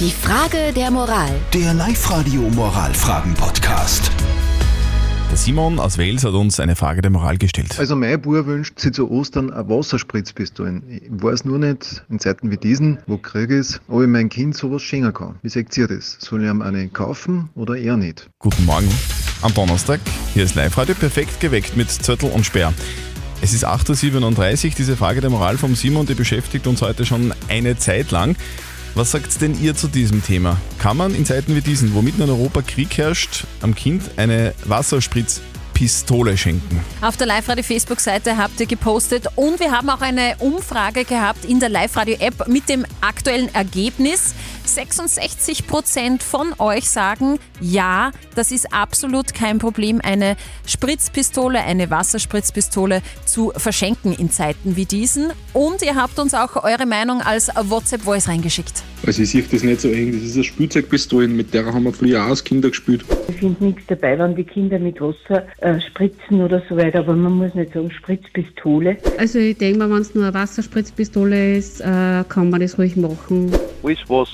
Die Frage der Moral. Der Live-Radio Moralfragen-Podcast. Der Simon aus Wales hat uns eine Frage der Moral gestellt. Also mein Bub wünscht sich zu Ostern eine Wasserspritzpistole. Ich weiß nur nicht, in Zeiten wie diesen, wo Krieg ist, ob ich mein Kind sowas schenken kann. Wie sagt ihr das? Soll ich ihm eine kaufen oder eher nicht? Guten Morgen am Donnerstag. Hier ist Live-Radio perfekt geweckt mit Zettel und Sperr. Es ist 8.37 Uhr. Diese Frage der Moral vom Simon, die beschäftigt uns heute schon eine Zeit lang. Was sagt denn ihr zu diesem Thema? Kann man in Zeiten wie diesen, wo mitten in Europa Krieg herrscht, am Kind eine Wasserspritzpistole schenken? Auf der Live-Radio-Facebook-Seite habt ihr gepostet und wir haben auch eine Umfrage gehabt in der Live-Radio-App mit dem aktuellen Ergebnis. 66% von euch sagen, ja, das ist absolut kein Problem, eine Spritzpistole, eine Wasserspritzpistole zu verschenken in Zeiten wie diesen. Und ihr habt uns auch eure Meinung als WhatsApp-Voice reingeschickt. Also ich sehe das nicht so eng. Das ist eine Spielzeugpistole, mit der haben wir früher auch als Kinder gespielt. Ich finde nichts dabei, wenn die Kinder mit Wasser äh, spritzen oder so weiter, aber man muss nicht sagen Spritzpistole. Also ich denke mal, wenn es nur eine Wasserspritzpistole ist, äh, kann man das ruhig machen. Alles, was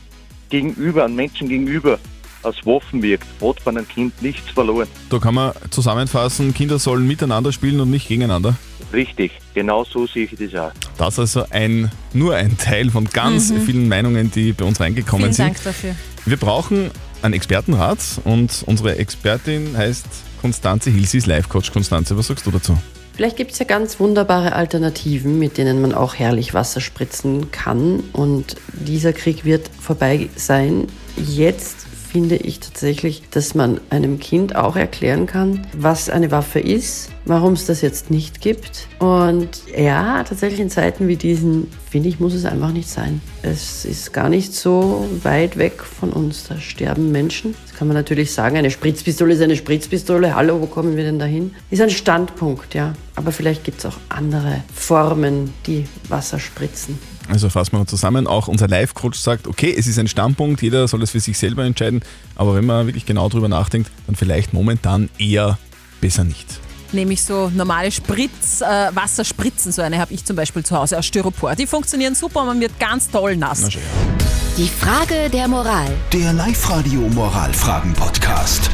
gegenüber, an Menschen gegenüber als Waffen wirkt, hat bei einem Kind nichts verloren. Da kann man zusammenfassen, Kinder sollen miteinander spielen und nicht gegeneinander. Richtig, genau so sehe ich das auch. Das ist also ein, nur ein Teil von ganz vielen Meinungen, die bei uns reingekommen Vielen sind. Dank dafür. Wir brauchen einen Expertenrat und unsere Expertin heißt Konstanze Hill, sie ist Life-Coach. Konstanze, was sagst du dazu? Vielleicht gibt es ja ganz wunderbare Alternativen, mit denen man auch herrlich Wasser spritzen kann. Und dieser Krieg wird vorbei sein. Jetzt finde ich tatsächlich, dass man einem Kind auch erklären kann, was eine Waffe ist, warum es das jetzt nicht gibt. Und ja, tatsächlich in Zeiten wie diesen, finde ich, muss es einfach nicht sein. Es ist gar nicht so weit weg von uns. Da sterben Menschen. Das kann man natürlich sagen, eine Spritzpistole ist eine Spritzpistole. Hallo, wo kommen wir denn dahin? Ist ein Standpunkt, ja. Aber vielleicht gibt es auch andere Formen, die Wasser spritzen. Also fassen wir noch zusammen. Auch unser Life-Coach sagt, okay, es ist ein Standpunkt, jeder soll es für sich selber entscheiden, aber wenn man wirklich genau drüber nachdenkt, dann vielleicht momentan eher besser nicht. Nämlich so normale Spritz, äh, Wasserspritzen, so eine habe ich zum Beispiel zu Hause aus Styropor. Die funktionieren super und man wird ganz toll nass. Na schön. Die Frage der Moral. Der Live-Radio Moralfragen-Podcast.